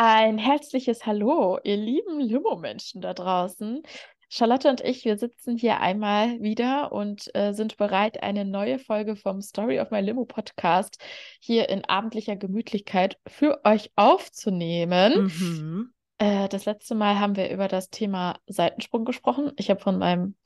Ein herzliches Hallo, ihr lieben Limo-Menschen da draußen. Charlotte und ich, wir sitzen hier einmal wieder und äh, sind bereit, eine neue Folge vom Story of My Limo Podcast hier in abendlicher Gemütlichkeit für euch aufzunehmen. Mhm. Äh, das letzte Mal haben wir über das Thema Seitensprung gesprochen. Ich habe von meinem,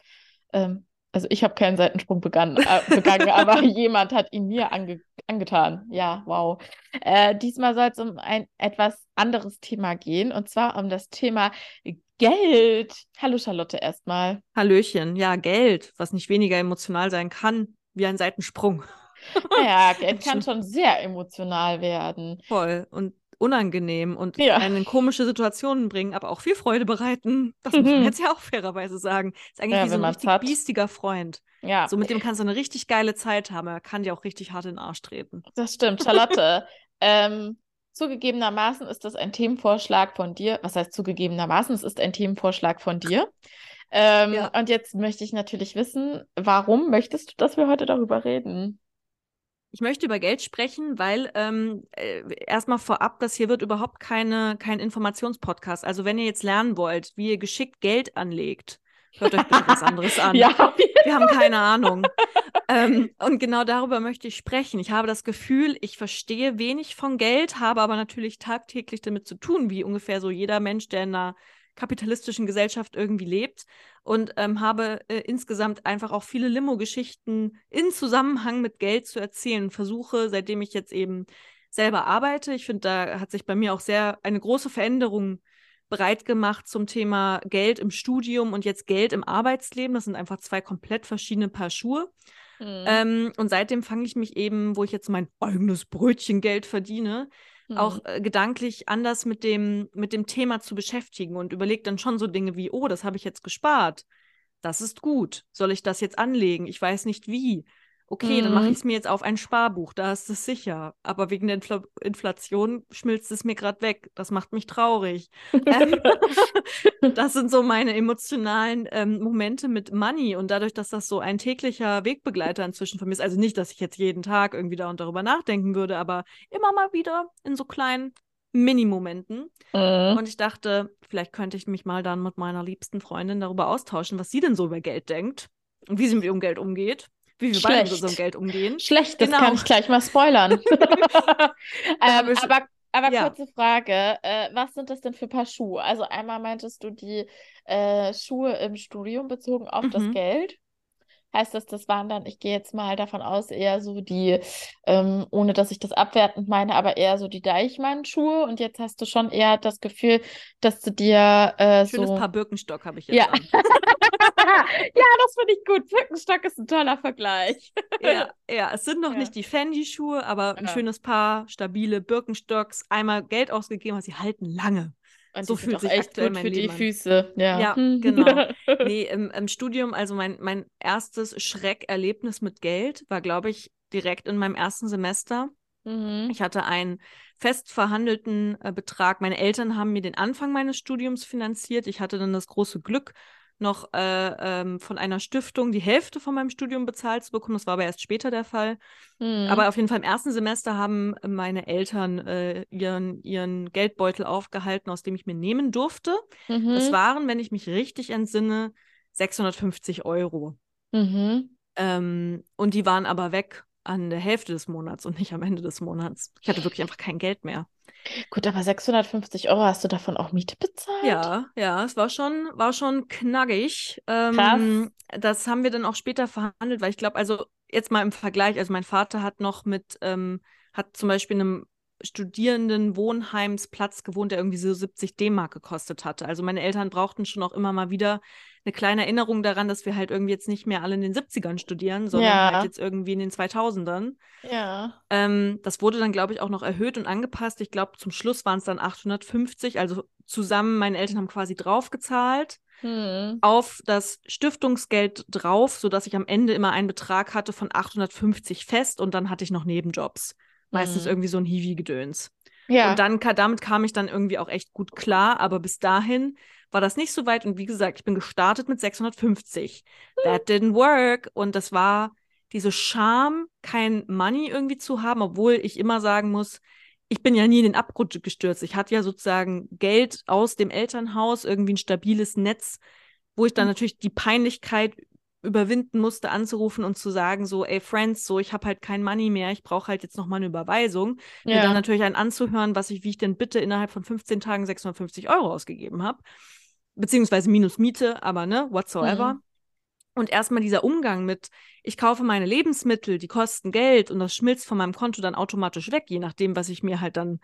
ähm, also ich habe keinen Seitensprung begangen, äh, begangen, aber jemand hat ihn mir ange angetan. Ja, wow. Äh, diesmal soll es um ein etwas anderes Thema gehen und zwar um das Thema Geld. Hallo Charlotte erstmal. Hallöchen. Ja, Geld, was nicht weniger emotional sein kann wie ein Seitensprung. Ja, Geld kann schon sehr emotional werden. Voll. Und unangenehm und Ja. einen in komische Situationen bringen, aber auch viel Freude bereiten. Das muss Mhm. man jetzt ja auch fairerweise sagen. Ist eigentlich Ja, wie so ein richtig hat. biestiger Freund. Ja, So mit dem kannst du eine richtig geile Zeit haben. Er kann dir auch richtig hart in den Arsch treten. das stimmt. Charlotte, ähm, zugegebenermaßen ist das ein Themenvorschlag von dir. Was heißt zugegebenermaßen? Es ist ein Themenvorschlag von dir. Ähm, Ja. Und jetzt möchte ich natürlich wissen, warum möchtest du, dass wir heute darüber reden? Ich möchte über Geld sprechen, weil ähm, äh, erstmal vorab, das hier wird überhaupt keine, kein Informationspodcast. Also wenn ihr jetzt lernen wollt, wie ihr geschickt Geld anlegt, hört euch bitte was anderes an. Ja, Wir haben keine Ahnung. ähm, und genau darüber möchte ich sprechen. Ich habe das Gefühl, ich verstehe wenig von Geld, habe aber natürlich tagtäglich damit zu tun, wie ungefähr so jeder Mensch, der in einer kapitalistischen Gesellschaft irgendwie lebt. Und ähm, habe äh, insgesamt einfach auch viele Limo-Geschichten in Zusammenhang mit Geld zu erzählen. Versuche, seitdem ich jetzt eben selber arbeite, ich finde, da hat sich bei mir auch sehr eine große Veränderung breit gemacht zum Thema Geld im Studium und jetzt Geld im Arbeitsleben. Das sind einfach zwei komplett verschiedene Paar Schuhe. Mhm. Ähm, und seitdem fange ich mich eben, wo ich jetzt mein eigenes Brötchengeld verdiene, Mhm. auch äh, gedanklich anders mit dem, mit dem Thema zu beschäftigen und überlege dann schon so Dinge wie, oh, das habe ich jetzt gespart. Das ist gut. Soll ich das jetzt anlegen? Ich weiß nicht wie. Okay, dann mache Mhm. ich es mir jetzt auf ein Sparbuch, da ist es sicher. Aber wegen der Infl Inflation schmilzt es mir gerade weg. Das macht mich traurig. ähm, das sind so meine emotionalen ähm, Momente mit Money und dadurch, dass das so ein täglicher Wegbegleiter inzwischen von mir ist, also nicht, dass ich jetzt jeden Tag irgendwie da und darüber nachdenken würde, aber immer mal wieder in so kleinen Mini-Momenten. Mhm. Und ich dachte, vielleicht könnte ich mich mal dann mit meiner liebsten Freundin darüber austauschen, was sie denn so über Geld denkt und wie sie mit ihrem Geld umgeht, wie wir beide mit Schlecht. unserem Geld umgehen. Schlecht, das Genau. kann ich gleich mal spoilern. ähm, aber aber Ja. kurze Frage, äh, was sind das denn für Paar Schuhe? Also einmal meintest du die äh, Schuhe im Studium bezogen auf das Mhm. Geld. Heißt das, das waren dann, ich gehe jetzt mal davon aus, eher so die, ähm, ohne dass ich das abwertend meine, aber eher so die Deichmann-Schuhe. Und jetzt hast du schon eher das Gefühl, dass du dir äh, Schönes so. Paar Birkenstock habe ich jetzt Ja. Ja, das finde ich gut. Birkenstock ist ein toller Vergleich. Ja, ja, es sind noch Ja. nicht die Fendi-Schuhe, aber ein Ja. schönes Paar, stabile Birkenstocks, einmal Geld ausgegeben, aber sie halten lange. Und So fühlt sich echt gut für die an. Füße. Ja, Ja, genau. Nee, im, im Studium, also mein, mein erstes Schreckerlebnis mit Geld war, glaube ich, direkt in meinem ersten Semester. Mhm. Ich hatte einen fest verhandelten äh, Betrag. Meine Eltern haben mir den Anfang meines Studiums finanziert. Ich hatte dann das große Glück, noch äh, ähm, von einer Stiftung die Hälfte von meinem Studium bezahlt zu bekommen. Das war aber erst später der Fall. Mhm. Aber auf jeden Fall im ersten Semester haben meine Eltern äh, ihren, ihren Geldbeutel aufgehalten, aus dem ich mir nehmen durfte. Mhm. Es waren, wenn ich mich richtig entsinne, 650 Euro. Mhm. Ähm, und die waren aber weg an der Hälfte des Monats und nicht am Ende des Monats. Ich hatte wirklich einfach kein Geld mehr. Gut, aber 650 Euro hast du davon auch Miete bezahlt? Ja, ja, es war schon, war schon knackig. Ähm, das haben wir dann auch später verhandelt, weil ich glaube, also jetzt mal im Vergleich, also mein Vater hat noch mit, ähm, hat zum Beispiel in einem Studierendenwohnheimsplatz gewohnt, der irgendwie so 70 D-Mark gekostet hatte. Also meine Eltern brauchten schon auch immer mal wieder eine kleine Erinnerung daran, dass wir halt irgendwie jetzt nicht mehr alle in den 70ern studieren, sondern Ja. halt jetzt irgendwie in den 2000ern. Ja. Ähm, das wurde dann, glaube ich, auch noch erhöht und angepasst. Ich glaube, zum Schluss waren es dann 850. Also zusammen, meine Eltern haben quasi draufgezahlt Hm. auf das Stiftungsgeld drauf, sodass ich am Ende immer einen Betrag hatte von 850 fest und dann hatte ich noch Nebenjobs. Meistens Mhm. irgendwie so ein Hiwi-Gedöns. Ja. Und dann damit kam ich dann irgendwie auch echt gut klar, aber bis dahin war das nicht so weit und wie gesagt, ich bin gestartet mit 650. That didn't work und das war diese Scham, kein Money irgendwie zu haben, obwohl ich immer sagen muss, ich bin ja nie in den Abgrund gestürzt. Ich hatte ja sozusagen Geld aus dem Elternhaus, irgendwie ein stabiles Netz, wo ich dann Mhm. natürlich die Peinlichkeit überwinden musste, anzurufen und zu sagen, so, ey Friends, so, ich habe halt kein Money mehr, ich brauche halt jetzt nochmal eine Überweisung. Mir dann Ja. natürlich einen anzuhören, was ich, wie ich denn bitte innerhalb von 15 Tagen 650 Euro ausgegeben habe. Beziehungsweise minus Miete, aber ne, whatsoever. Mhm. Und erstmal dieser Umgang mit, ich kaufe meine Lebensmittel, die kosten Geld und das schmilzt von meinem Konto dann automatisch weg, je nachdem, was ich mir halt dann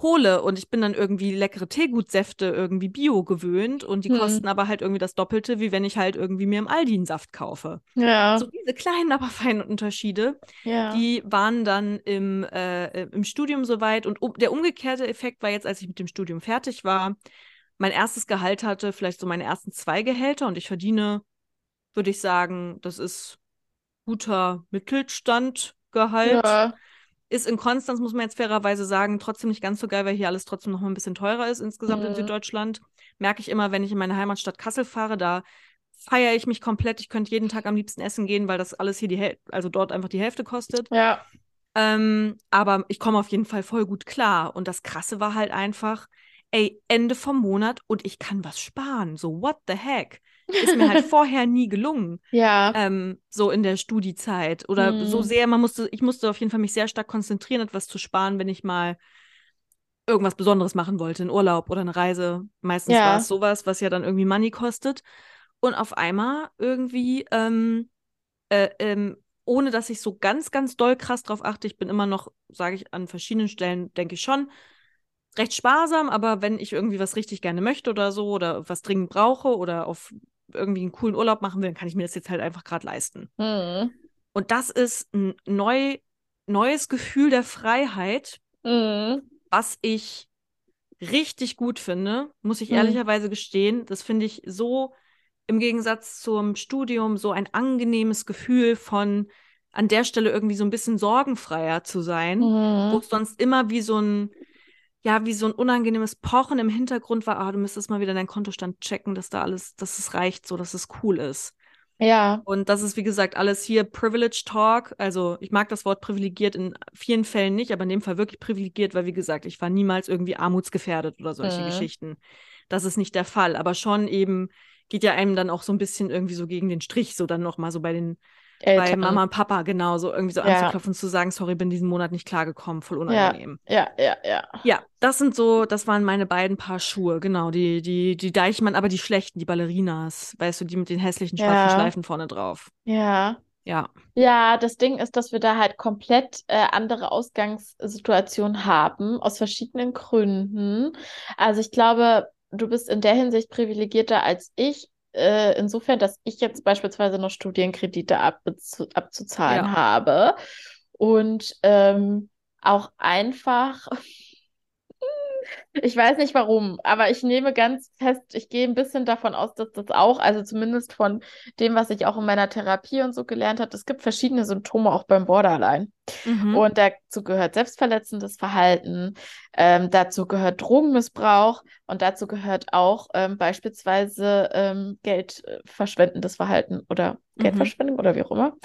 hole. Und ich bin dann irgendwie leckere Teegutsäfte irgendwie bio gewöhnt und die Hm. kosten aber halt irgendwie das Doppelte, wie wenn ich halt irgendwie mir im Aldi einen Saft kaufe. Ja. So diese kleinen, aber feinen Unterschiede, Ja. die waren dann im, äh, im Studium soweit. Und um, der umgekehrte Effekt war jetzt, als ich mit dem Studium fertig war, mein erstes Gehalt hatte vielleicht so meine ersten zwei Gehälter und ich verdiene, würde ich sagen, das ist guter Mittelstandgehalt. Ja. Ist in Konstanz, muss man jetzt fairerweise sagen, trotzdem nicht ganz so geil, weil hier alles trotzdem noch mal ein bisschen teurer ist insgesamt in Mhm. Süddeutschland. Merke ich immer, wenn ich in meine Heimatstadt Kassel fahre, da feiere ich mich komplett. Ich könnte jeden Tag am liebsten essen gehen, weil das alles hier die Häl also dort einfach die Hälfte kostet. Ja. Ähm, aber ich komme auf jeden Fall voll gut klar. Und das Krasse war halt einfach, ey, Ende vom Monat und ich kann was sparen. So, what the heck? Ist mir halt vorher nie gelungen, Ja. ähm, so in der Studiezeit. Oder so Hm. sehr, man musste, ich musste auf jeden Fall mich sehr stark konzentrieren, etwas zu sparen, wenn ich mal irgendwas Besonderes machen wollte, einen Urlaub oder eine Reise. Meistens Ja. war es sowas, was ja dann irgendwie Money kostet. Und auf einmal irgendwie, ähm, äh, ähm, ohne dass ich so ganz, ganz doll krass drauf achte, ich bin immer noch, sage ich an verschiedenen Stellen, denke ich schon, recht sparsam, aber wenn ich irgendwie was richtig gerne möchte oder so oder was dringend brauche oder auf irgendwie einen coolen Urlaub machen will, dann kann ich mir das jetzt halt einfach gerade leisten. Hm. Und das ist ein neu, neues Gefühl der Freiheit, Hm. was ich richtig gut finde, muss ich Hm. ehrlicherweise gestehen. Das finde ich so im Gegensatz zum Studium so ein angenehmes Gefühl von an der Stelle irgendwie so ein bisschen sorgenfreier zu sein, wo Hm. es sonst immer wie so ein ja, wie so ein unangenehmes Pochen im Hintergrund war, ah, du müsstest mal wieder deinen Kontostand checken, dass da alles, dass es reicht, so dass es cool ist. Ja. Und das ist, wie gesagt, alles hier Privilege Talk. Also ich mag das Wort privilegiert in vielen Fällen nicht, aber in dem Fall wirklich privilegiert, weil, wie gesagt, ich war niemals irgendwie armutsgefährdet oder solche Mhm. Geschichten. Das ist nicht der Fall. Aber schon eben geht ja einem dann auch so ein bisschen irgendwie so gegen den Strich, so dann nochmal so bei den, bei Eltern. Mama und Papa genau, so irgendwie so Ja. anzuklopfen und zu sagen, sorry, bin diesen Monat nicht klargekommen, voll Ja. unangenehm. Ja, ja, ja. Ja, das sind so, das waren meine beiden Paar Schuhe, genau, die, die, die Deichmann, aber die schlechten, die Ballerinas, weißt du, die mit den hässlichen schwarzen Ja. Schleifen vorne drauf. Ja. Ja. Ja, das Ding ist, dass wir da halt komplett äh, andere Ausgangssituationen haben, aus verschiedenen Gründen. Also ich glaube, du bist in der Hinsicht privilegierter als ich, äh, insofern, dass ich jetzt beispielsweise noch Studienkredite abzuzahlen Ja. habe und ähm, auch einfach, ich weiß nicht warum, aber ich nehme ganz fest, ich gehe ein bisschen davon aus, dass das auch, also zumindest von dem, was ich auch in meiner Therapie und so gelernt habe, es gibt verschiedene Symptome auch beim Borderline. Mhm. Und dazu gehört selbstverletzendes Verhalten, ähm, dazu gehört Drogenmissbrauch und dazu gehört auch ähm, beispielsweise ähm, geldverschwendendes Verhalten oder Mhm. Geldverschwendung oder wie auch immer.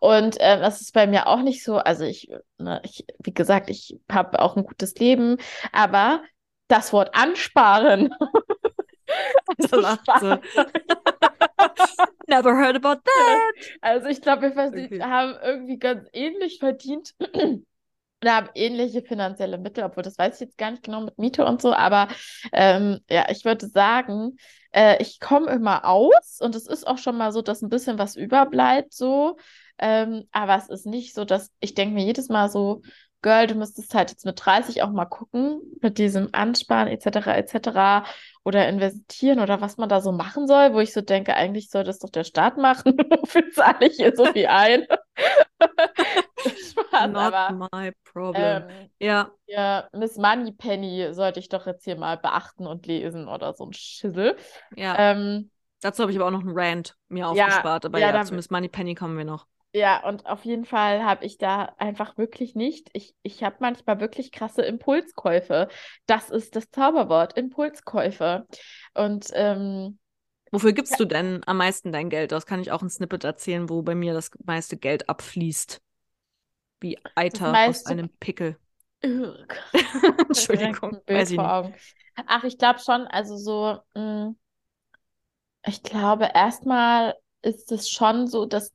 Und ähm, das ist bei mir auch nicht so. Also ich, ne, ich wie gesagt, ich habe auch ein gutes Leben, aber das Wort ansparen. Lacht sie. Never heard about that. Also ich glaube, wir Okay. haben irgendwie ganz ähnlich verdient. Wir haben ähnliche finanzielle Mittel, obwohl das weiß ich jetzt gar nicht genau mit Miete und so, aber ähm, ja, ich würde sagen, äh, ich komme immer aus und es ist auch schon mal so, dass ein bisschen was überbleibt so, ähm, aber es ist nicht so, dass ich denke mir jedes Mal so, Girl, du müsstest halt jetzt mit 30 auch mal gucken, mit diesem Ansparen etc. etc. oder investieren oder was man da so machen soll, wo ich so denke, eigentlich soll das doch der Staat machen. Wofür zahle ich hier so viel ein? Spaß, Not aber my problem. ähm, ja, ja, Miss Moneypenny sollte ich doch jetzt hier mal beachten und lesen oder so ein Schissel. ja. Ähm, Dazu habe ich aber auch noch einen Rant mir ja, aufgespart. Aber ja, ja, zu Miss Moneypenny kommen wir noch. Ja, und auf jeden Fall habe ich da einfach wirklich nicht. Ich, ich habe manchmal wirklich krasse Impulskäufe. Das ist das Zauberwort, Impulskäufe. Und ähm, Wofür gibst du denn am meisten dein Geld aus? Kann ich auch ein Snippet erzählen, wo bei mir das meiste Geld abfließt? Wie Eiter aus einem Pickel. Entschuldigung, weiß ich nicht. Augen. Ach, ich glaube schon, also so, mh, ich glaube, erstmal ist es schon so, dass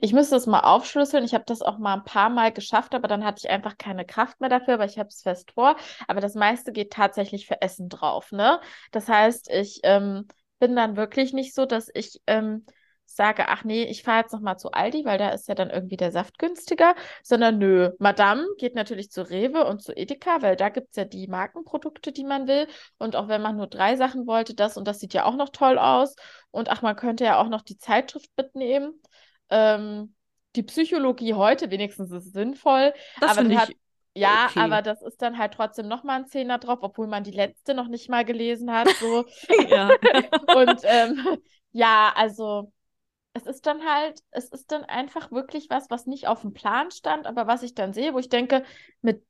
ich müsste es mal aufschlüsseln. Ich habe das auch mal ein paar Mal geschafft, aber dann hatte ich einfach keine Kraft mehr dafür, aber ich habe es fest vor. Aber das meiste geht tatsächlich für Essen drauf, ne? Das heißt, ich ähm, bin dann wirklich nicht so, dass ich ähm, sage, ach nee, ich fahre jetzt noch mal zu Aldi, weil da ist ja dann irgendwie der Saft günstiger, sondern nö, Madame geht natürlich zu Rewe und zu Edeka, weil da gibt es ja die Markenprodukte, die man will. Und auch wenn man nur drei Sachen wollte, das und das sieht ja auch noch toll aus. Und ach, man könnte ja auch noch die Zeitschrift mitnehmen. Ähm, die Psychologie heute, wenigstens ist sinnvoll, Das aber hat, ja, okay. aber das ist dann halt trotzdem nochmal ein Zehner drauf, obwohl man die letzte noch nicht mal gelesen hat. So. ja. Und ähm, ja, also es ist dann halt, es ist dann einfach wirklich was, was nicht auf dem Plan stand, aber was ich dann sehe, wo ich denke, mit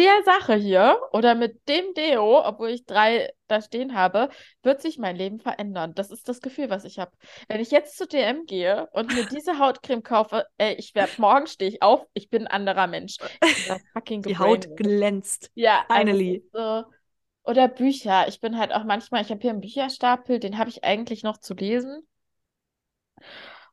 der Sache hier oder mit dem Deo, obwohl ich drei da stehen habe, wird sich mein Leben verändern. Das ist das Gefühl, was ich habe. Wenn ich jetzt zu DM gehe und mir diese Hautcreme kaufe, ey, ich werde morgen stehe ich auf, ich bin ein anderer Mensch. Die Haut glänzt. Ja, also Finally. ist so. Oder Bücher. Ich bin halt auch manchmal, ich habe hier einen Bücherstapel, den habe ich eigentlich noch zu lesen.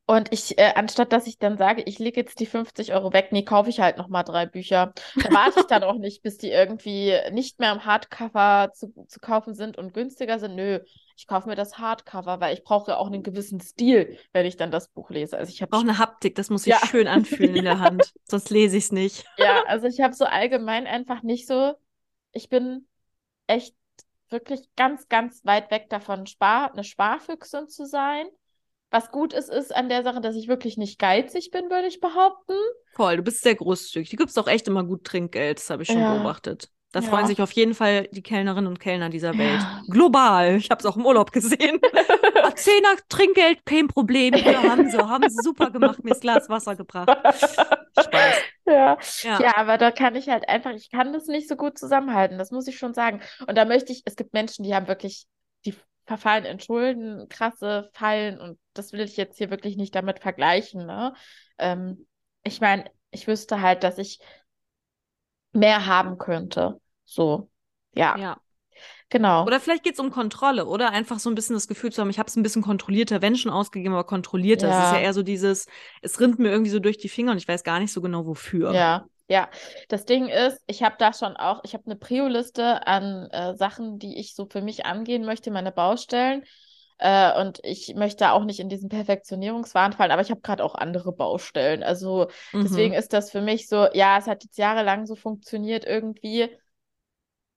Und ich, äh, anstatt dass ich dann sage, ich lege jetzt die 50 Euro weg, nee, kaufe ich halt nochmal drei Bücher. Da warte ich dann auch nicht, bis die irgendwie nicht mehr im Hardcover zu, zu kaufen sind und günstiger sind. Nö, ich kaufe mir das Hardcover, weil ich brauche auch einen gewissen Stil, wenn ich dann das Buch lese. Also ich habe Brauche eine Haptik, das muss sich Ja. schön anfühlen in der Hand. Sonst lese ich es nicht. Ja, also ich habe so allgemein einfach nicht so, ich bin echt wirklich ganz, ganz weit weg davon, Spar, eine Sparfüchsin zu sein. Was gut ist, ist an der Sache, dass ich wirklich nicht geizig bin, würde ich behaupten. Voll, du bist sehr großzügig. Du gibst auch echt immer gut Trinkgeld, das habe ich schon Ja. beobachtet. Da Ja. freuen sich auf jeden Fall die Kellnerinnen und Kellner dieser Welt. Ja. Global. Ich habe es auch im Urlaub gesehen. Zehner Trinkgeld, kein Problem. Ja, haben sie, haben sie super gemacht, mir das Glas Wasser gebracht. Spaß. Ja. Ja. Ja, aber da kann ich halt einfach, ich kann das nicht so gut zusammenhalten, das muss ich schon sagen. Und da möchte ich, es gibt Menschen, die haben wirklich, die verfallen in Schulden, krasse Fallen und das will ich jetzt hier wirklich nicht damit vergleichen, ne? Ähm, ich meine, ich wüsste halt, dass ich mehr haben könnte. So, ja, ja. genau. Oder vielleicht geht es um Kontrolle, oder? Einfach so ein bisschen das Gefühl zu haben, ich habe es ein bisschen kontrollierter, wenn schon ausgegeben, aber kontrollierter. Es ist ja Ja. eher so dieses, es rinnt mir irgendwie so durch die Finger und ich weiß gar nicht so genau, wofür. Ja, ja. Das Ding ist, ich habe da schon auch, ich habe eine Prio-Liste an äh, Sachen, die ich so für mich angehen möchte, meine Baustellen. Äh, und ich möchte auch nicht in diesen Perfektionierungswahn fallen, aber ich habe gerade auch andere Baustellen. Also Mhm. deswegen ist das für mich so, ja, es hat jetzt jahrelang so funktioniert irgendwie.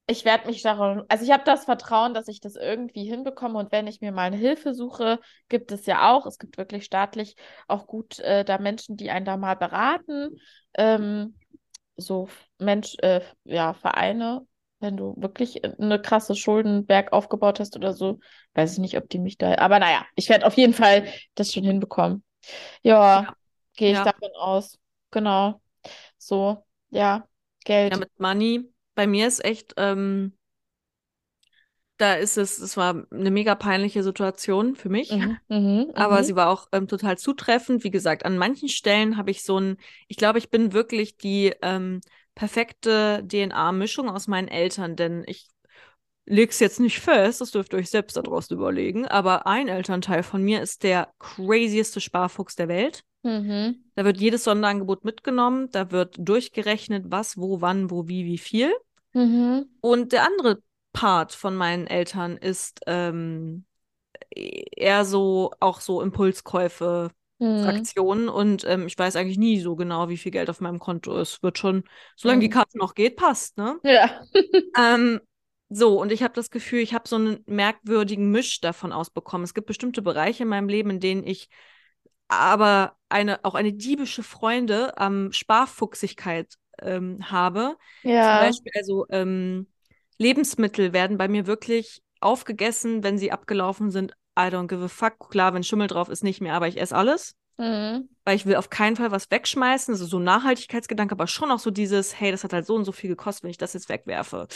Ich werde mich darum, also ich habe das Vertrauen, dass ich das irgendwie hinbekomme und wenn ich mir mal eine Hilfe suche, gibt es ja auch, es gibt wirklich staatlich auch gut äh, da Menschen, die einen da mal beraten, ähm, so Mensch, äh, ja, Vereine, wenn du wirklich eine krasse Schuldenberg aufgebaut hast oder so, weiß ich nicht, ob die mich da, aber naja, ich werde auf jeden Fall das schon hinbekommen. Ja, Ja. gehe ich Ja. davon aus. Genau. So, ja, Geld. Ja, mit Money. Bei mir ist echt, ähm, da ist es, es war eine mega peinliche Situation für mich. Mhm, mhm, Aber mhm. sie war auch ähm, total zutreffend. Wie gesagt, an manchen Stellen habe ich so ein, ich glaube, ich bin wirklich die ähm, perfekte DNA-Mischung aus meinen Eltern, denn ich lege es jetzt nicht fest, das dürft ihr euch selbst daraus überlegen, aber ein Elternteil von mir ist der crazieste Sparfuchs der Welt. Mhm. Da wird jedes Sonderangebot mitgenommen, da wird durchgerechnet, was, wo, wann, wo, wie, wie viel. Mhm. Und der andere Part von meinen Eltern ist ähm, eher so, auch so Impulskäufe, Mhm. Fraktionen und ähm, ich weiß eigentlich nie so genau, wie viel Geld auf meinem Konto ist. Wird schon, solange die Mhm. Karte noch geht, passt, ne? Ja. Ähm, so, und ich habe das Gefühl, ich habe so einen merkwürdigen Misch davon ausbekommen. Es gibt bestimmte Bereiche in meinem Leben, in denen ich aber eine, auch eine diebische Freude am Sparfuchsigkeit ähm, habe. Zum Ja. Beispiel, also ähm, Lebensmittel werden bei mir wirklich aufgegessen, wenn sie abgelaufen sind. I don't give a fuck. Klar, wenn Schimmel drauf ist, nicht mehr, aber ich esse alles. Mhm. Weil ich will auf keinen Fall was wegschmeißen. Ist so ein Nachhaltigkeitsgedanke, aber schon auch so dieses, hey, das hat halt so und so viel gekostet, wenn ich das jetzt wegwerfe.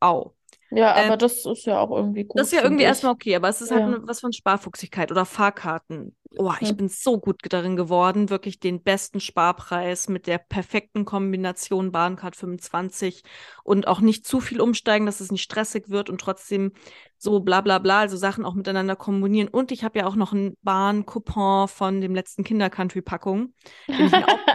Au. Ja, Ähm, aber das ist ja auch irgendwie gut. Das ist ja irgendwie ich. erstmal okay, aber es ist halt Ja. ne- was von Sparfuchsigkeit oder Fahrkarten. Oh, ich Hm. bin so gut darin geworden, wirklich den besten Sparpreis mit der perfekten Kombination Bahncard 25 und auch nicht zu viel umsteigen, dass es nicht stressig wird und trotzdem so bla bla bla, also Sachen auch miteinander kombinieren. Und ich habe ja auch noch einen Bahn-Coupon von dem letzten Kinder-Country-Packung,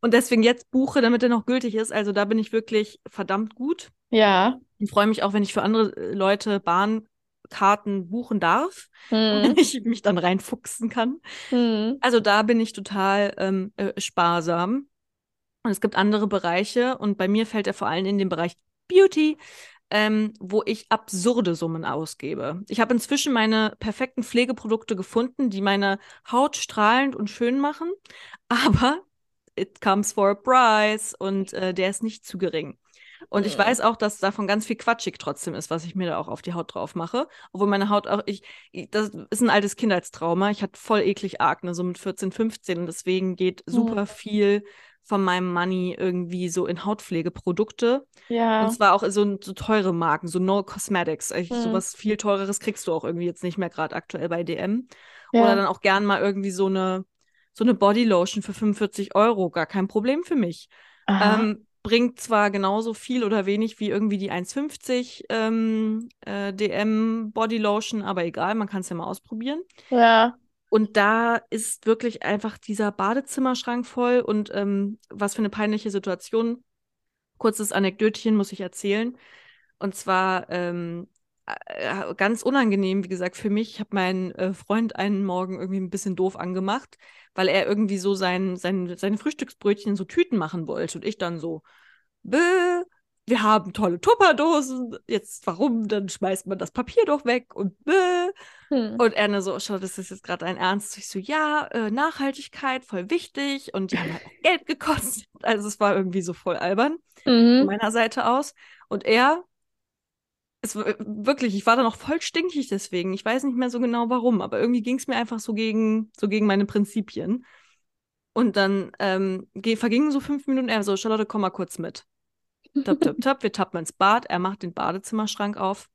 und deswegen jetzt buche, damit er noch gültig ist. Also da bin ich wirklich verdammt gut. Ja. Ich freue mich auch, wenn ich für andere äh, Leute Bahnkarten buchen darf und Hm. ich mich dann reinfuchsen kann. Hm. Also da bin ich total ähm, äh, sparsam. Und es gibt andere Bereiche und bei mir fällt er vor allem in den Bereich Beauty, ähm, wo ich absurde Summen ausgebe. Ich habe inzwischen meine perfekten Pflegeprodukte gefunden, die meine Haut strahlend und schön machen, aber it comes for a price und äh, der ist nicht zu gering. Und ich Mhm. weiß auch, dass davon ganz viel quatschig trotzdem ist, was ich mir da auch auf die Haut drauf mache. Obwohl meine Haut auch, ich, das ist ein altes Kindheitstrauma. Ich hatte voll eklig Akne, so mit 14, 15. Und deswegen geht super viel von meinem Money irgendwie so in Hautpflegeprodukte. Ja. Und zwar auch so, so teure Marken, so No Cosmetics. Ich, Mhm. Sowas viel teureres kriegst du auch irgendwie jetzt nicht mehr gerade aktuell bei DM. Ja. Oder dann auch gern mal irgendwie so eine, so eine Bodylotion für 45 Euro. Gar kein Problem für mich. Ähm, bringt zwar genauso viel oder wenig wie irgendwie die 1,50 ähm, äh, DM Bodylotion, aber egal, man kann es ja mal ausprobieren. Ja. Und da ist wirklich einfach dieser Badezimmerschrank voll und ähm, was für eine peinliche Situation. Kurzes Anekdötchen muss ich erzählen. Und zwar ähm, äh, ganz unangenehm, wie gesagt, für mich. Ich habe meinen äh, Freund einen Morgen irgendwie ein bisschen doof angemacht, weil er irgendwie so sein, sein, seine Frühstücksbrötchen in so Tüten machen wollte. Und ich dann so, bäh, wir haben tolle Tupperdosen. Jetzt, warum? Dann schmeißt man das Papier doch weg und bäh. Hm. Und er nur so, schau, das ist jetzt gerade ein Ernst. Ich so, ja, äh, Nachhaltigkeit, voll wichtig. Und die haben halt auch Geld gekostet. Also es war irgendwie so voll albern von Mhm. meiner Seite aus. Und er, es wirklich, ich war da noch voll stinkig deswegen. Ich weiß nicht mehr so genau warum, aber irgendwie ging es mir einfach so gegen, so gegen meine Prinzipien. Und dann ähm, ge- vergingen so fünf Minuten. Er so, Charlotte, komm mal kurz mit. Tap, tap, tap. Wir tappen ins Bad. Er macht den Badezimmerschrank auf.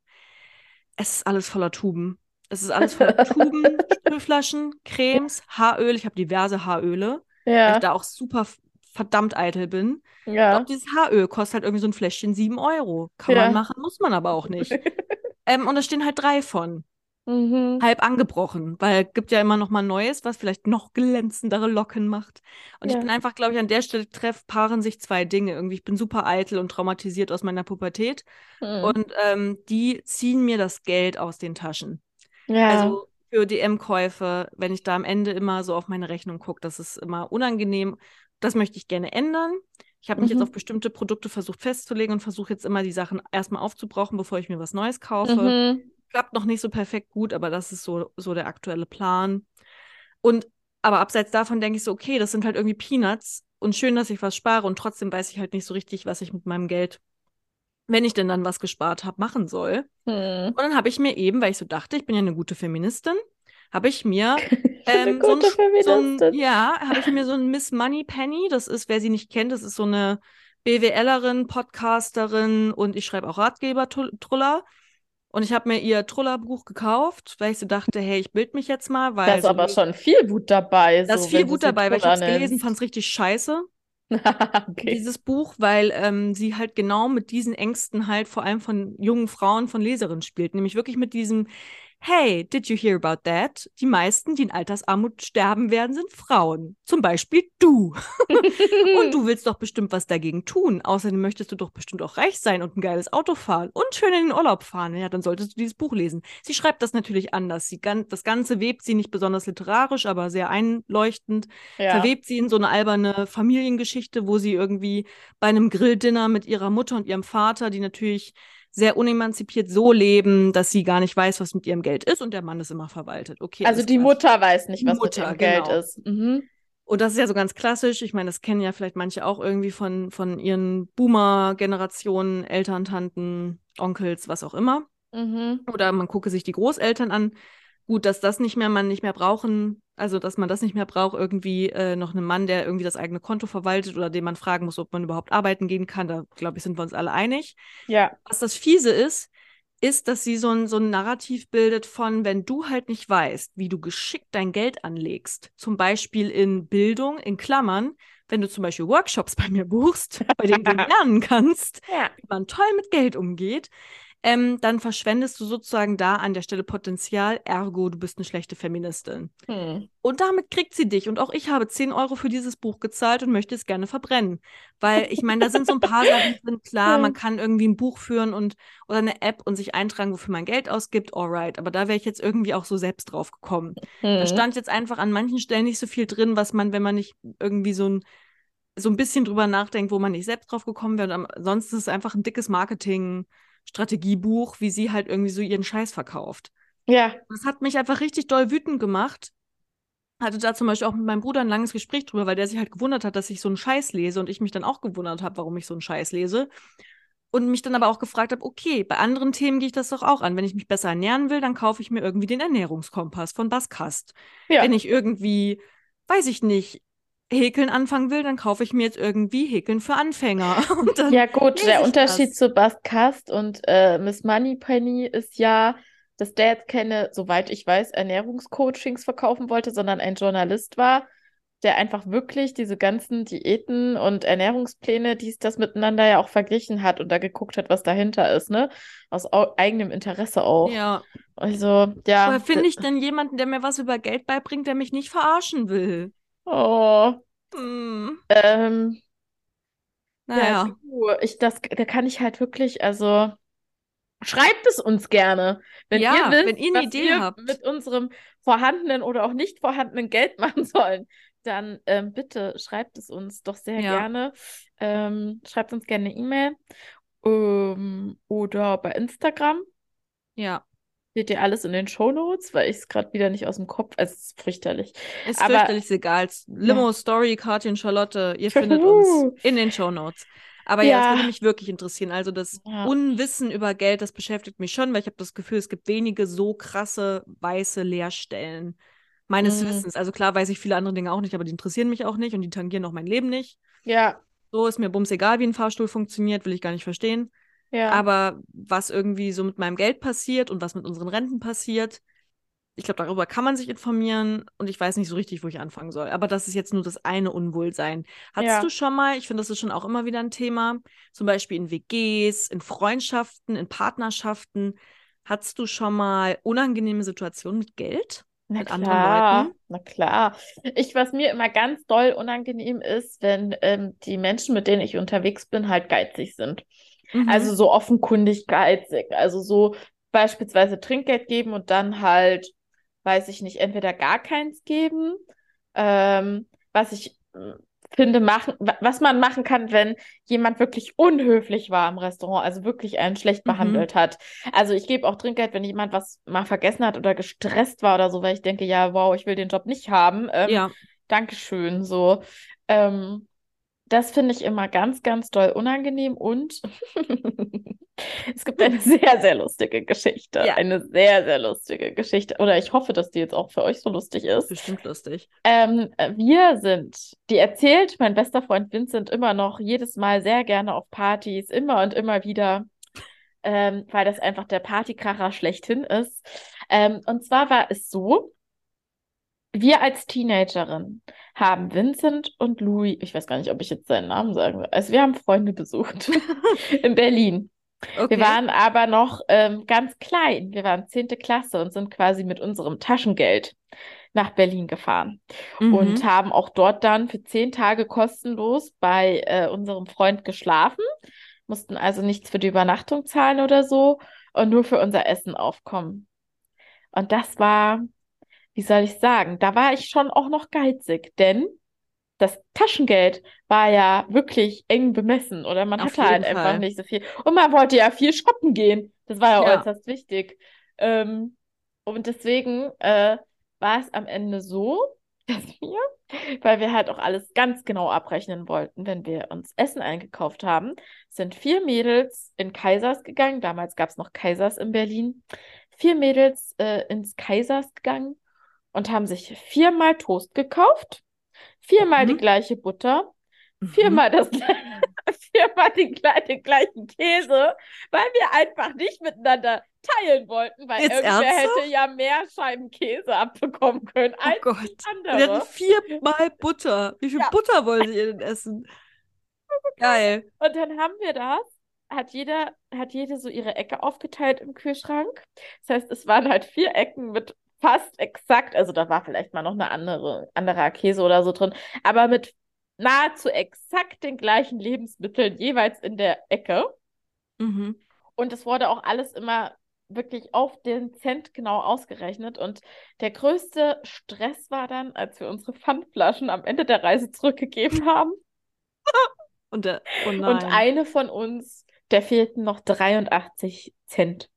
Es ist alles voller Tuben. Es ist alles voller Tuben, Spülflaschen, Cremes, Haaröl. Ich habe diverse Haaröle, weil Ja. ich da auch super verdammt eitel bin. Ja. auch dieses Haaröl kostet halt irgendwie so ein Fläschchen 7 Euro. Kann Ja. man machen, muss man aber auch nicht. ähm, und da stehen halt drei von. Mhm. Halb angebrochen, weil gibt ja immer noch mal Neues, was vielleicht noch glänzendere Locken macht. Und ich Ja. bin einfach, glaube ich, an der Stelle treff, paaren sich zwei Dinge. Irgendwie, ich bin super eitel und traumatisiert aus meiner Pubertät. Mhm. Und ähm, die ziehen mir das Geld aus den Taschen. Ja. Also für DM-Käufe, wenn ich da am Ende immer so auf meine Rechnung gucke, das ist immer unangenehm. Das möchte ich gerne ändern. Ich habe mich jetzt Mhm. auf bestimmte Produkte versucht festzulegen und versuche jetzt immer die Sachen erstmal aufzubrauchen, bevor ich mir was Neues kaufe. Mhm. Klappt noch nicht so perfekt gut, aber das ist so, so der aktuelle Plan. Und aber abseits davon denke ich so, okay, das sind halt irgendwie Peanuts und schön, dass ich was spare und trotzdem weiß ich halt nicht so richtig, was ich mit meinem Geld, wenn ich denn dann was gespart habe, machen soll. Mhm. Und dann habe ich mir eben, weil ich so dachte, ich bin ja eine gute Feministin, habe ich mir ähm, so ein, so ein, ja, habe ich mir so ein Miss Money Penny, das ist, wer sie nicht kennt, das ist so eine BWLerin, Podcasterin und ich schreibe auch Ratgeber Truller. Und ich habe mir ihr Truller-Buch gekauft, weil ich so dachte, hey, ich bild mich jetzt mal, weil Da ist so aber schon viel Wut dabei. da ist so, viel sie dabei, weil ich habe es gelesen, fand es richtig scheiße okay. dieses Buch, weil ähm, sie halt genau mit diesen Ängsten halt vor allem von jungen Frauen, von Leserinnen spielt. Nämlich wirklich mit diesem, hey, did you hear about that? Die meisten, die in Altersarmut sterben werden, sind Frauen. Zum Beispiel du. Und du willst doch bestimmt was dagegen tun. Außerdem möchtest du doch bestimmt auch reich sein und ein geiles Auto fahren und schön in den Urlaub fahren. Ja, dann solltest du dieses Buch lesen. Sie schreibt das natürlich anders. Sie, das Ganze webt sie nicht besonders literarisch, aber sehr einleuchtend ja. verwebt sie in so eine alberne Familiengeschichte, wo sie irgendwie bei einem Grilldinner mit ihrer Mutter und ihrem Vater, die natürlich sehr unemanzipiert so leben, dass sie gar nicht weiß, was mit ihrem Geld ist und der Mann es immer verwaltet. Okay, Also die klar. Mutter weiß nicht, was Mutter, mit ihrem Geld genau. ist. Mhm. Und das ist ja so ganz klassisch. Ich meine, das kennen ja vielleicht manche auch irgendwie von, von ihren Boomer-Generationen, Eltern, Tanten, Onkels, was auch immer. Mhm. Oder man gucke sich die Großeltern an. Gut, dass das nicht mehr man nicht mehr brauchen Also, dass man das nicht mehr braucht, irgendwie äh, noch einen Mann, der irgendwie das eigene Konto verwaltet oder den man fragen muss, ob man überhaupt arbeiten gehen kann. Da, glaube ich, sind wir uns alle einig. Ja. Was das Fiese ist, ist, dass sie so ein, so ein Narrativ bildet von, wenn du halt nicht weißt, wie du geschickt dein Geld anlegst, zum Beispiel in Bildung, in Klammern, wenn du zum Beispiel Workshops bei mir buchst, bei denen du lernen kannst, Ja. wie man toll mit Geld umgeht, ähm, dann verschwendest du sozusagen da an der Stelle Potenzial, ergo, du bist eine schlechte Feministin. Hm. Und damit kriegt sie dich. Und auch ich habe 10 Euro für dieses Buch gezahlt und möchte es gerne verbrennen. Weil ich meine, da sind so ein paar Sachen drin. Klar, man kann irgendwie ein Buch führen und oder eine App und sich eintragen, wofür man Geld ausgibt. Alright. Aber da wäre ich jetzt irgendwie auch so selbst drauf gekommen. Da Hm. stand jetzt einfach an manchen Stellen nicht so viel drin, was man, wenn man nicht irgendwie so ein, so ein bisschen drüber nachdenkt, wo man nicht selbst drauf gekommen wäre. Und ansonsten ist es einfach ein dickes Marketing-Strategiebuch, wie sie halt irgendwie so ihren Scheiß verkauft. Ja. Das hat mich einfach richtig doll wütend gemacht. Hatte da zum Beispiel auch mit meinem Bruder ein langes Gespräch drüber, weil der sich halt gewundert hat, dass ich so einen Scheiß lese und ich mich dann auch gewundert habe, warum ich so einen Scheiß lese. Und mich dann aber auch gefragt habe, okay, bei anderen Themen gehe ich das doch auch an. Wenn ich mich besser ernähren will, dann kaufe ich mir irgendwie den Ernährungskompass von Baskast. Ja. Wenn ich irgendwie, weiß ich nicht, häkeln anfangen will, dann kaufe ich mir jetzt irgendwie Häkeln für Anfänger. Ja, gut, der Unterschied das. zu Bastcast und äh, Miss Moneypenny ist ja, dass der jetzt keine, soweit ich weiß, Ernährungscoachings verkaufen wollte, sondern ein Journalist war, der einfach wirklich diese ganzen Diäten und Ernährungspläne, dies, das miteinander ja auch verglichen hat und da geguckt hat, was dahinter ist, ne? Aus au eigenem Interesse auch. Ja. Also, ja. Woher finde ich denn jemanden, der mir was über Geld beibringt, der mich nicht verarschen will? Oh, Hm. ähm, ja, Naja. du, ich, das, da kann ich halt wirklich, also. Schreibt es uns gerne, wenn Ja, ihr wisst, wenn ihr eine was Idee wir habt. mit unserem vorhandenen oder auch nicht vorhandenen Geld machen sollen, dann ähm, bitte schreibt es uns doch sehr Ja. gerne. Ähm, schreibt uns gerne eine E-Mail ähm, oder bei Instagram. Ja. Seht ihr alles in den Shownotes, weil ich es gerade wieder nicht aus dem Kopf. Es ist fürchterlich. Ist Aber- fürchterlich egal. Limo, Story, Katja Charlotte, ihr findet uns in den Shownotes. Aber ja, Ja. es würde mich wirklich interessieren. Also das Ja. Unwissen über Geld, das beschäftigt mich schon, weil ich habe das Gefühl, es gibt wenige so krasse weiße Leerstellen meines Mhm. Wissens. Also klar weiß ich viele andere Dinge auch nicht, aber die interessieren mich auch nicht und die tangieren auch mein Leben nicht. Ja, So ist mir bums egal, wie ein Fahrstuhl funktioniert, will ich gar nicht verstehen. Ja. Aber was irgendwie so mit meinem Geld passiert und was mit unseren Renten passiert, ich glaube, darüber kann man sich informieren und ich weiß nicht so richtig, wo ich anfangen soll. Aber das ist jetzt nur das eine Unwohlsein. Hattest Ja. du schon mal, ich finde, das ist schon auch immer wieder ein Thema, zum Beispiel in WGs, in Freundschaften, in Partnerschaften, hattest du schon mal unangenehme Situationen mit Geld? Na mit anderen klar, Leuten? na klar. Ich, was mir immer ganz doll unangenehm ist, wenn ähm, die Menschen, mit denen ich unterwegs bin, halt geizig sind. Mhm. Also so offenkundig geizig. Also so beispielsweise Trinkgeld geben und dann halt, weiß ich nicht, entweder gar keins geben, ähm, was ich äh, finde, machen, wa- was man machen kann, wenn jemand wirklich unhöflich war im Restaurant, also wirklich einen schlecht Mhm. behandelt hat. Also ich gebe auch Trinkgeld, wenn jemand was mal vergessen hat oder gestresst war oder so, weil ich denke, ja, wow, ich will den Job nicht haben. Ähm, ja, Dankeschön, so. Ähm, das finde ich immer ganz, ganz doll unangenehm und es gibt eine sehr, sehr lustige Geschichte. Ja. Eine sehr, sehr lustige Geschichte. Oder ich hoffe, dass die jetzt auch für euch so lustig ist. bestimmt lustig. Ähm, wir sind, die erzählt mein bester Freund Vincent immer noch jedes Mal sehr gerne auf Partys, immer und immer wieder, ähm, weil das einfach der Partykracher schlechthin ist. Ähm, und zwar war es so, wir als Teenagerin haben Vincent und Louis, ich weiß gar nicht, ob ich jetzt seinen Namen sagen soll, also wir haben Freunde besucht in Berlin. Okay. Wir waren aber noch ähm, ganz klein. Wir waren zehnte Klasse und sind quasi mit unserem Taschengeld nach Berlin gefahren Mhm. und haben auch dort dann für zehn Tage kostenlos bei äh, unserem Freund geschlafen, mussten also nichts für die Übernachtung zahlen oder so und nur für unser Essen aufkommen. Und das war, wie soll ich sagen, da war ich schon auch noch geizig, denn das Taschengeld war ja wirklich eng bemessen oder man Auf hatte halt jeden einfach Fall. nicht so viel. Und man wollte ja viel shoppen gehen. Das war ja Ja. äußerst wichtig. Ähm, und deswegen äh, war es am Ende so, dass wir, weil wir halt auch alles ganz genau abrechnen wollten, wenn wir uns Essen eingekauft haben, sind vier Mädels in Kaisers gegangen. Damals gab es noch Kaisers in Berlin. Vier Mädels äh, ins Kaisers gegangen und haben sich viermal Toast gekauft, viermal die Mhm. gleiche Butter, Mhm. viermal das viermal den, den gleichen Käse, weil wir einfach nicht miteinander teilen wollten, weil Jetzt irgendwer ernsthaft? hätte ja mehr Scheiben Käse abbekommen können Oh als Gott. die Wir hatten andere. viermal Butter. Wie viel Ja. Butter wollt ihr denn essen? Geil. Und dann haben wir das, hat jeder, hat jede so ihre Ecke aufgeteilt im Kühlschrank. Das heißt, es waren halt vier Ecken mit fast exakt, also da war vielleicht mal noch eine andere, anderer Käse oder so drin, aber mit nahezu exakt den gleichen Lebensmitteln jeweils in der Ecke. Mhm. Und es wurde auch alles immer wirklich auf den Cent genau ausgerechnet. Und der größte Stress war dann, als wir unsere Pfandflaschen am Ende der Reise zurückgegeben haben. Und, der, oh Und eine von uns, der fehlten noch 83 Cent.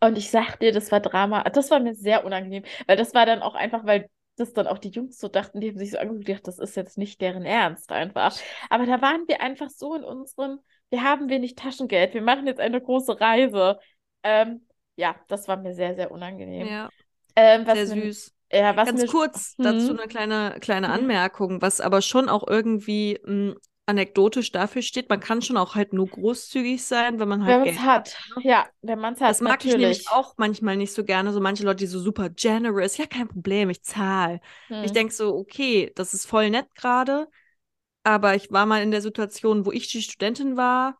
Und ich sag dir, das war Drama. Das war mir sehr unangenehm, weil das war dann auch einfach, weil das dann auch die Jungs so dachten, die haben sich so angeguckt, gedacht, das ist jetzt nicht deren Ernst einfach. Aber da waren wir einfach so in unserem, wir haben wenig Taschengeld, wir machen jetzt eine große Reise. Ähm, ja, das war mir sehr, sehr unangenehm. ja, Ähm, was sehr süß. ja, Ganz kurz Mhm. dazu eine kleine, kleine Mhm. Anmerkung, was aber schon auch irgendwie mh, anekdotisch dafür steht. Man kann schon auch halt nur großzügig sein, wenn man halt wenn man Geld es hat. Ja, wenn man es hat, Das mag ich nämlich natürlich. auch manchmal nicht so gerne. So manche Leute, die so super generous. Ja, kein Problem, ich zahle. Ich Hm. denke so, okay, das ist voll nett gerade. Aber ich war mal in der Situation, wo ich die Studentin war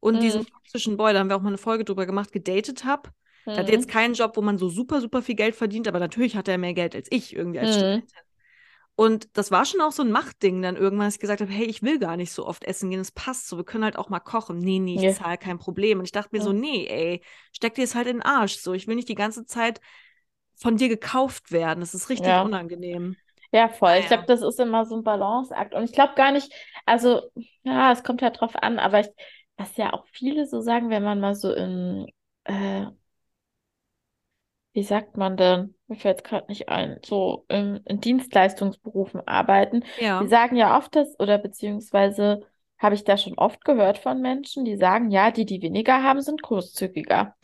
und diesen Mhm. toxischen Boy, da haben wir auch mal eine Folge drüber gemacht, gedatet habe. Der hatte jetzt Hm. keinen Job, wo man so super, super viel Geld verdient, aber natürlich hatte er mehr Geld als ich irgendwie als Mhm. Studentin. Und das war schon auch so ein Machtding dann irgendwann, dass ich gesagt habe, hey, ich will gar nicht so oft essen gehen, es passt so, wir können halt auch mal kochen. Nee, nee, ich Ja. zahle kein Problem. Und ich dachte mir so, Ja. nee, ey, steck dir es halt in den Arsch. So, ich will nicht die ganze Zeit von dir gekauft werden. Das ist richtig Ja. unangenehm. Ja, voll. Ich Naja. glaube, das ist immer so ein Balanceakt. Und ich glaube gar nicht, also, ja, es kommt halt drauf an, aber ich, was ja auch viele so sagen, wenn man mal so in, äh, wie sagt man denn? Mir fällt es gerade nicht ein, so in, in Dienstleistungsberufen arbeiten. Ja. Die sagen ja oft das, oder beziehungsweise habe ich da schon oft gehört von Menschen, die sagen, ja, die, die weniger haben, sind großzügiger.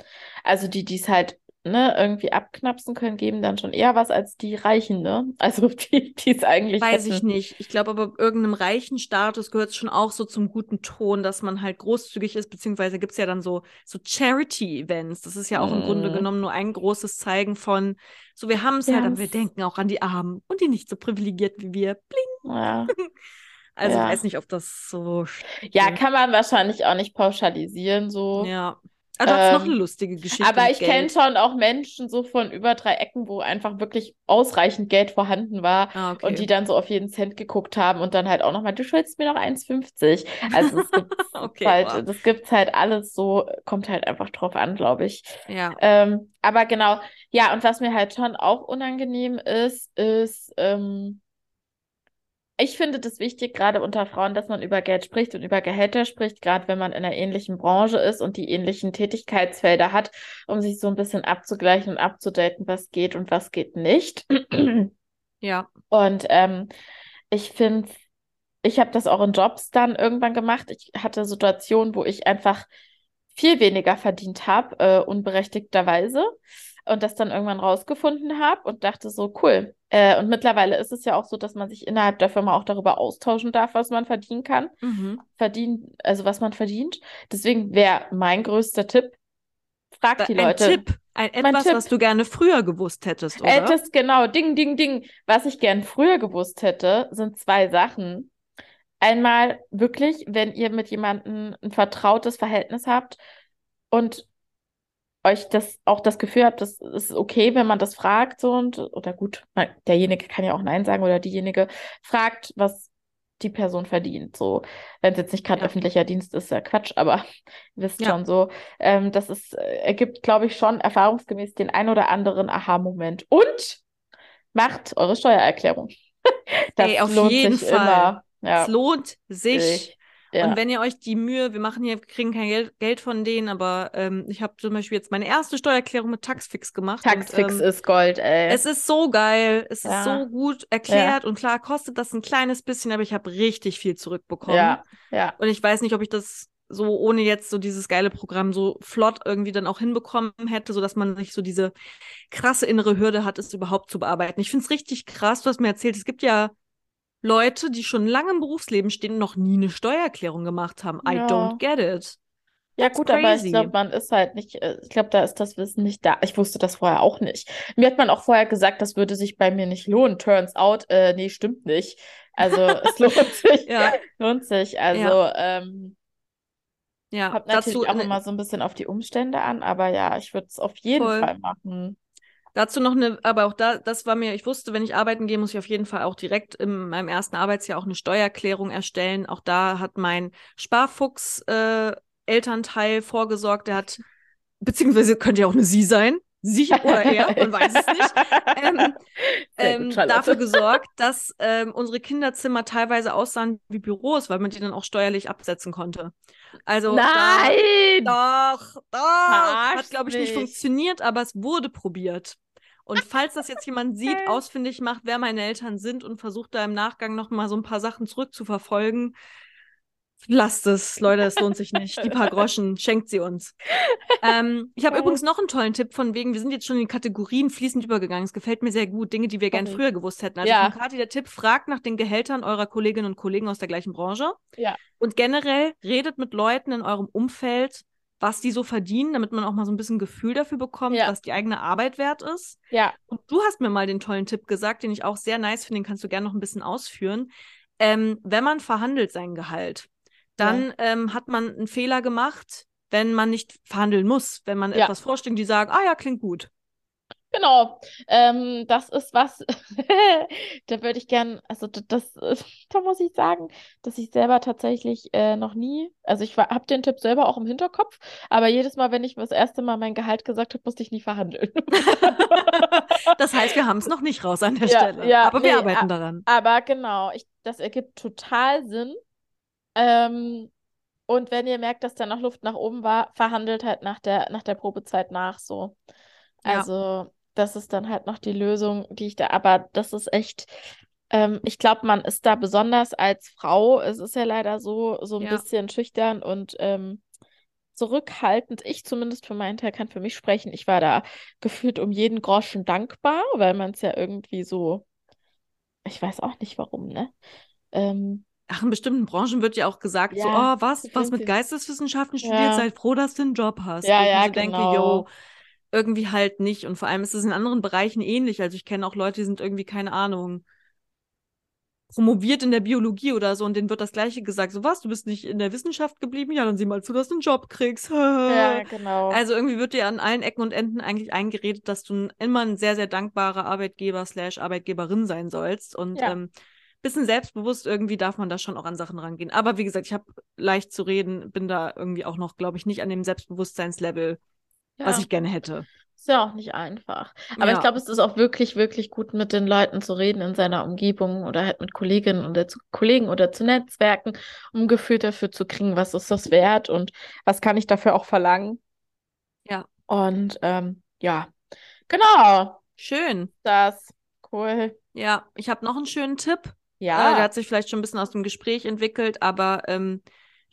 Also die, die es halt, ne, irgendwie abknapsen können, geben dann schon eher was als die Reichen, ne? Also die, die es eigentlich Weiß ich hätten. nicht. Ich glaube aber, irgendeinem reichen Status gehört es schon auch so zum guten Ton, dass man halt großzügig ist, beziehungsweise gibt es ja dann so, so Charity-Events. Das ist ja auch im Grunde Mm. genommen nur ein großes Zeigen von, so wir haben es halt, aber wir denken auch an die Armen und die nicht so privilegiert wie wir. Bling. Ja. Also Ja. ich weiß nicht, ob das so Ja, kann man wahrscheinlich auch nicht pauschalisieren, so. Ja. Aber du hast noch Ähm, eine lustige Geschichte Aber ich kenne schon auch Menschen so von über drei Ecken, wo einfach wirklich ausreichend Geld vorhanden war Ah, und okay. die dann so auf jeden Cent geguckt haben und dann halt auch nochmal, du schuldest mir noch 1,50. Also das gibt's Okay, halt, wow. das gibt's halt alles so, kommt halt einfach drauf an, glaube ich. Ja. Ähm, aber genau, ja, und was mir halt schon auch unangenehm ist, ist, ähm, ich finde das wichtig, gerade unter Frauen, dass man über Geld spricht und über Gehälter spricht, gerade wenn man in einer ähnlichen Branche ist und die ähnlichen Tätigkeitsfelder hat, um sich so ein bisschen abzugleichen und abzudaten, was geht und was geht nicht. Ja. Und ähm, ich finde, ich habe das auch in Jobs dann irgendwann gemacht. Ich hatte Situationen, wo ich einfach viel weniger verdient habe, äh, unberechtigterweise. Und das dann irgendwann rausgefunden habe und dachte so, cool. Äh, und mittlerweile ist es ja auch so, dass man sich innerhalb der Firma auch darüber austauschen darf, was man verdienen kann. Mhm. Verdienen, also was man verdient. Deswegen wäre mein größter Tipp, frag die Ein Leute. Tipp, ein etwas, Tipp. was du gerne früher gewusst hättest, oder? Das genau, Ding, Ding, Ding. Was ich gern früher gewusst hätte, sind zwei Sachen. Einmal wirklich, wenn ihr mit jemandem ein vertrautes Verhältnis habt und euch das auch das Gefühl habt, das ist okay, wenn man das fragt, so und oder gut, man, derjenige kann ja auch Nein sagen oder diejenige fragt, was die Person verdient. So, wenn es jetzt nicht gerade Ja. öffentlicher Dienst ist, ja Quatsch, aber ihr wisst Ja. schon so. Ähm, das ist, äh, ergibt, glaube ich, schon erfahrungsgemäß den ein oder anderen Aha-Moment. Und macht eure Steuererklärung. Das Ey, auf lohnt jeden sich Fall. immer. Es Ja, lohnt sich. ich, ja. Und wenn ihr euch die Mühe, wir machen hier, kriegen kein Geld, Geld von denen, aber ähm, ich habe zum Beispiel jetzt meine erste Steuererklärung mit Taxfix gemacht. Taxfix und, ähm, ist Gold, ey. Es ist so geil, es ist Ja. so gut erklärt und klar kostet das ein kleines bisschen, aber ich habe richtig viel zurückbekommen. Ja, ja. Und ich weiß nicht, ob ich das so ohne jetzt so dieses geile Programm so flott irgendwie dann auch hinbekommen hätte, sodass man nicht so diese krasse innere Hürde hat, es überhaupt zu bearbeiten. Ich finde es richtig krass, du hast mir erzählt, es gibt ja Leute, die schon lange im Berufsleben stehen noch nie eine Steuererklärung gemacht haben. I Ja. don't get it. Ja, That's gut, aber ich crazy. glaube, man ist halt nicht, äh, ich glaube, da ist das Wissen nicht da. Ich wusste das vorher auch nicht. Mir hat man auch vorher gesagt, das würde sich bei mir nicht lohnen. Turns out, äh, nee, stimmt nicht. Also es lohnt sich, Ja, lohnt sich. Also Ja. ähm, ja. kommt Dazu, natürlich auch ne- immer so ein bisschen auf die Umstände an, aber ja, ich würde es auf jeden Voll. Fall machen. Dazu noch eine, aber auch da, das war mir, ich wusste, wenn ich arbeiten gehe, muss ich auf jeden Fall auch direkt in meinem ersten Arbeitsjahr auch eine Steuererklärung erstellen. Auch da hat mein Sparfuchs äh, Elternteil vorgesorgt. Der hat, beziehungsweise könnte ja auch eine Sie sein. Sie oder er, man weiß es nicht. Ähm, ähm, dafür gesorgt, dass ähm, unsere Kinderzimmer teilweise aussahen wie Büros, weil man die dann auch steuerlich absetzen konnte. Also da, Nein! doch, doch. Hat, Verarsch glaube ich, nicht funktioniert, aber es wurde probiert. Und falls das jetzt jemand sieht, Okay. ausfindig macht, wer meine Eltern sind und versucht da im Nachgang noch mal so ein paar Sachen zurückzuverfolgen, lasst es, Leute, es lohnt sich nicht. Die paar Groschen, schenkt sie uns. Ähm, ich habe übrigens noch einen tollen Tipp von wegen, wir sind jetzt schon in die Kategorien fließend übergegangen. Es gefällt mir sehr gut, Dinge, die wir gern Sorry. früher gewusst hätten. Also Ja. von Kathi der Tipp, fragt nach den Gehältern eurer Kolleginnen und Kollegen aus der gleichen Branche. Ja. Und generell redet mit Leuten in eurem Umfeld, was die so verdienen, damit man auch mal so ein bisschen Gefühl dafür bekommt, Ja. was die eigene Arbeit wert ist. Ja, Und du hast mir mal den tollen Tipp gesagt, den ich auch sehr nice finde, den kannst du gerne noch ein bisschen ausführen. Ähm, wenn man verhandelt sein Gehalt, dann ähm, hat man einen Fehler gemacht, wenn man nicht verhandeln muss, wenn man Ja. etwas vorschlägt, die sagen, ah ja, klingt gut. Genau, ähm, das ist was, da würde ich gern, also das, da muss ich sagen, dass ich selber tatsächlich äh, noch nie, also ich habe den Tipp selber auch im Hinterkopf, aber jedes Mal, wenn ich das erste Mal mein Gehalt gesagt habe, musste ich nie verhandeln. das heißt, wir haben es noch nicht raus an der Ja, Stelle. ja, Aber wir nee, arbeiten a- daran. Aber genau, ich, das ergibt total Sinn. Ähm, und wenn ihr merkt, dass da noch Luft nach oben war, verhandelt halt nach der, nach der Probezeit nach so. Also, das ist dann halt noch die Lösung, die ich da, aber das ist echt, ähm, ich glaube, man ist da besonders als Frau, es ist ja leider so, so ein Ja. bisschen schüchtern und ähm, zurückhaltend. Ich zumindest für meinen Teil kann für mich sprechen. Ich war da gefühlt um jeden Groschen dankbar, weil man es ja irgendwie so, ich weiß auch nicht warum, ne? Ähm, Ach, in bestimmten Branchen wird ja auch gesagt, so, Ja, oh, was, was mit. Geisteswissenschaften studiert, Ja. seid froh, dass du einen Job hast. Ja, ich mir ja, so denke, genau. yo, irgendwie halt nicht. Und vor allem ist es in anderen Bereichen ähnlich. Also ich kenne auch Leute, die sind irgendwie, keine Ahnung, promoviert in der Biologie oder so und denen wird das Gleiche gesagt. So, was, du bist nicht in der Wissenschaft geblieben? Ja, dann sieh mal zu, dass du einen Job kriegst. ja, genau. Also irgendwie wird dir an allen Ecken und Enden eigentlich eingeredet, dass du immer ein sehr, sehr dankbarer Arbeitgeber slash Arbeitgeberin sein sollst. Und Ja. ähm, bisschen selbstbewusst irgendwie darf man da schon auch an Sachen rangehen. Aber wie gesagt, ich habe leicht zu reden, bin da irgendwie auch noch, glaube ich, nicht an dem Selbstbewusstseinslevel, was Ja. ich gerne hätte. Ist ja auch nicht einfach. Aber Ja. ich glaube, es ist auch wirklich, wirklich gut, mit den Leuten zu reden in seiner Umgebung oder halt mit Kolleginnen oder zu Kollegen oder zu Netzwerken, um ein Gefühl dafür zu kriegen, was ist das wert und was kann ich dafür auch verlangen. Ja. Und ähm, ja, genau, Schön. das. Cool. Ja, ich habe noch einen schönen Tipp. Äh, der Ja, hat sich vielleicht schon ein bisschen aus dem Gespräch entwickelt, aber ähm,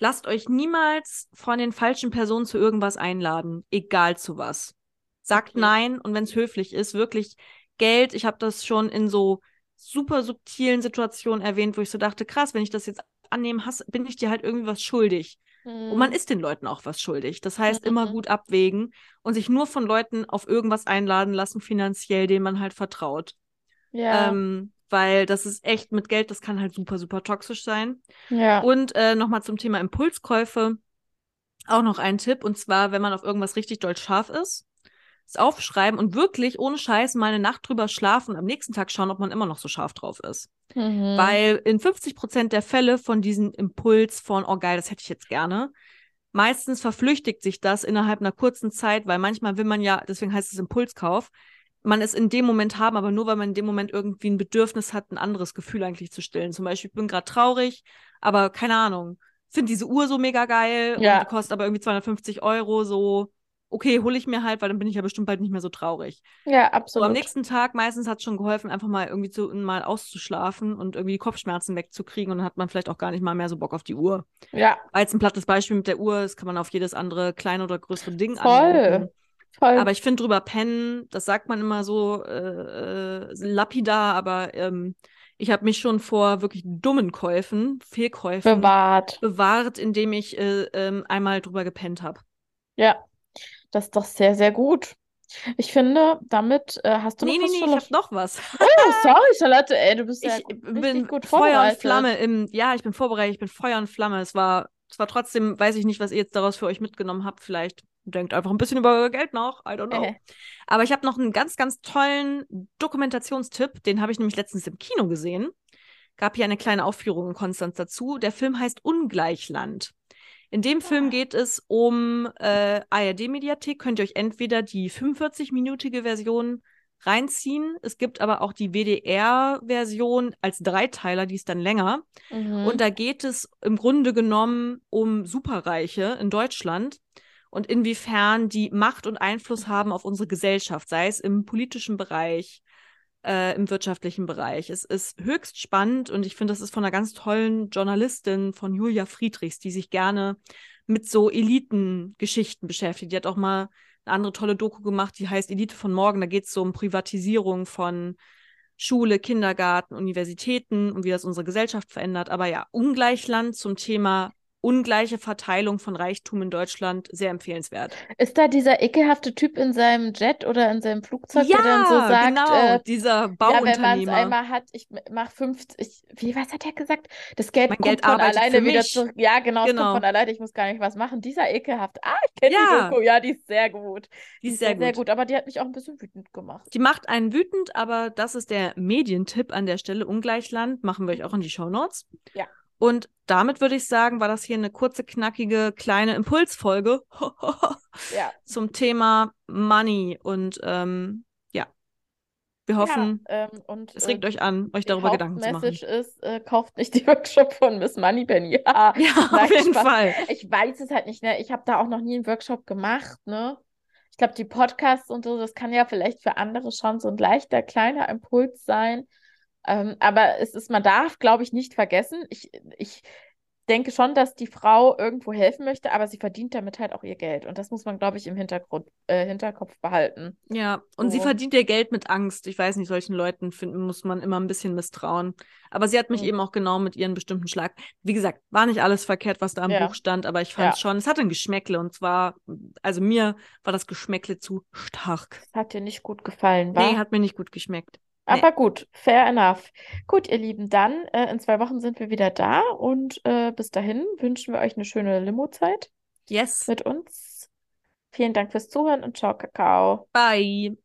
lasst euch niemals von den falschen Personen zu irgendwas einladen, egal zu was. Sagt Okay. nein und wenn es höflich ist, wirklich Geld. Ich habe das schon in so super subtilen Situationen erwähnt, wo ich so dachte, krass, wenn ich das jetzt annehme, has- bin ich dir halt irgendwie was schuldig. Und man Mhm. ist den Leuten auch was schuldig. Das heißt, immer Mhm. gut abwägen und sich nur von Leuten auf irgendwas einladen lassen, finanziell, denen man halt vertraut. ja, Ähm, weil das ist echt mit Geld, das kann halt super, super toxisch sein. ja, Und äh, nochmal zum Thema Impulskäufe. Auch noch ein Tipp, und zwar, wenn man auf irgendwas richtig doll scharf ist, es aufschreiben und wirklich ohne Scheiß mal eine Nacht drüber schlafen und am nächsten Tag schauen, ob man immer noch so scharf drauf ist. mhm. Weil in 50 Prozent der Fälle von diesem Impuls von, oh geil, das hätte ich jetzt gerne, meistens verflüchtigt sich das innerhalb einer kurzen Zeit, weil manchmal will man ja, deswegen heißt es Impulskauf, man es in dem Moment haben, aber nur weil man in dem Moment irgendwie ein Bedürfnis hat, ein anderes Gefühl eigentlich zu stillen. Zum Beispiel, ich bin gerade traurig, aber keine Ahnung, finde diese Uhr so mega geil Ja. und die kostet aber irgendwie 250 Euro so okay, hole ich mir halt, weil dann bin ich ja bestimmt bald nicht mehr so traurig. Ja, So absolut. am nächsten Tag meistens hat es schon geholfen, einfach mal irgendwie zu, mal auszuschlafen und irgendwie die Kopfschmerzen wegzukriegen und dann hat man vielleicht auch gar nicht mal mehr so Bock auf die Uhr. Ja, War jetzt ein plattes Beispiel mit der Uhr, das kann man auf jedes andere kleine oder größere Ding Voll. anwenden. Voll. Aber ich finde drüber pennen, das sagt man immer so äh, äh, lapidar, aber ähm, ich habe mich schon vor wirklich dummen Käufen, Fehlkäufen bewahrt. bewahrt, indem ich äh, ähm, einmal drüber gepennt habe. Ja, das ist doch sehr, sehr gut. Ich finde, damit äh, hast du Nee, noch nee, was, nee, ich Charlotte? habe noch was. Oh, sorry, Charlotte, ey, du bist ja Ich richtig bin gut Feuer und. Flamme im, ja, ich bin vorbereitet, ich bin Feuer und Flamme. Es war, es war trotzdem, weiß ich nicht, was ihr jetzt daraus für euch mitgenommen habt. Vielleicht denkt einfach ein bisschen über euer Geld nach. I don't know. Aber ich habe noch einen ganz, ganz tollen Dokumentationstipp. Den habe ich nämlich letztens im Kino gesehen. Gab hier eine kleine Aufführung in Konstanz dazu. Der Film heißt Ungleichland. In dem Film Ah. geht es um äh, ARD-Mediathek. Könnt ihr euch entweder die 45-minütige Version reinziehen. Es gibt aber auch die WDR-Version als Dreiteiler, die ist dann länger. mhm. Und da geht es im Grunde genommen um Superreiche in Deutschland und inwiefern die Macht und Einfluss haben auf unsere Gesellschaft, sei es im politischen Bereich, äh, im wirtschaftlichen Bereich. Es ist höchst spannend und ich finde, das ist von einer ganz tollen Journalistin von Julia Friedrichs, die sich gerne mit so Elitengeschichten beschäftigt. Die hat auch mal eine andere tolle Doku gemacht, die heißt Elite von morgen. Da geht es so um Privatisierung von Schule, Kindergarten, Universitäten und wie das unsere Gesellschaft verändert. Aber ja, Ungleichland zum Thema ungleiche Verteilung von Reichtum in Deutschland sehr empfehlenswert. Ist da dieser ekelhafte Typ in seinem Jet oder in seinem Flugzeug, der dann so sagt, genau, äh, dieser ja, wenn man es Bauunternehmer. einmal hat, ich mach 50, ich, wie, was hat er gesagt? Das Geld Mein kommt Geld von alleine wieder zurück. Ja, genau, es Genau. kommt von alleine, ich muss gar nicht was machen. Dieser ekelhaft. Ah, ich kenne die Ja. Doku. Ja, die ist sehr gut. Die ist sehr, gut. aber die hat mich auch ein bisschen wütend gemacht. Die macht einen wütend, aber das ist der Medientipp an der Stelle. Ungleichland machen wir euch auch in die Shownotes. Ja. Und damit würde ich sagen, war das hier eine kurze, knackige, kleine Impulsfolge Ja. zum Thema Money. Und ähm, ja, wir hoffen, ja, ähm, und es äh, regt euch an, euch die darüber Gedanken zu machen. Hauptmessage ist, äh, kauft nicht die Workshop von Miss Moneypenny. Ja, Ja, auf jeden Spaß. Fall. Ich weiß es halt nicht, ne? Ich habe da auch noch nie einen Workshop gemacht, ne? Ich glaube, die Podcasts und so, das kann ja vielleicht für andere schon so ein leichter, kleiner Impuls sein. Ähm, aber es ist, man darf, glaube ich, nicht vergessen. Ich, ich denke schon, dass die Frau irgendwo helfen möchte, aber sie verdient damit halt auch ihr Geld. Und das muss man, glaube ich, im Hintergrund, äh, Hinterkopf behalten. Ja, und sie So. verdient ihr Geld mit Angst. Ich weiß nicht, solchen Leuten finden, muss man immer ein bisschen misstrauen. Aber sie hat mich Mhm. eben auch genau mit ihren bestimmten Schlag. Wie gesagt, war nicht alles verkehrt, was da im Ja. Buch stand, aber ich fand es Ja. schon, es hatte ein Geschmäckle und zwar, also mir war das Geschmäckle zu stark. Das hat dir nicht gut gefallen, Nee, wa? hat mir nicht gut geschmeckt. Nee. Aber gut, fair enough. Gut, ihr Lieben, dann äh, in zwei Wochen sind wir wieder da und äh, bis dahin wünschen wir euch eine schöne Limo-Zeit Yes. mit uns. Vielen Dank fürs Zuhören und ciao, Kakao. Bye.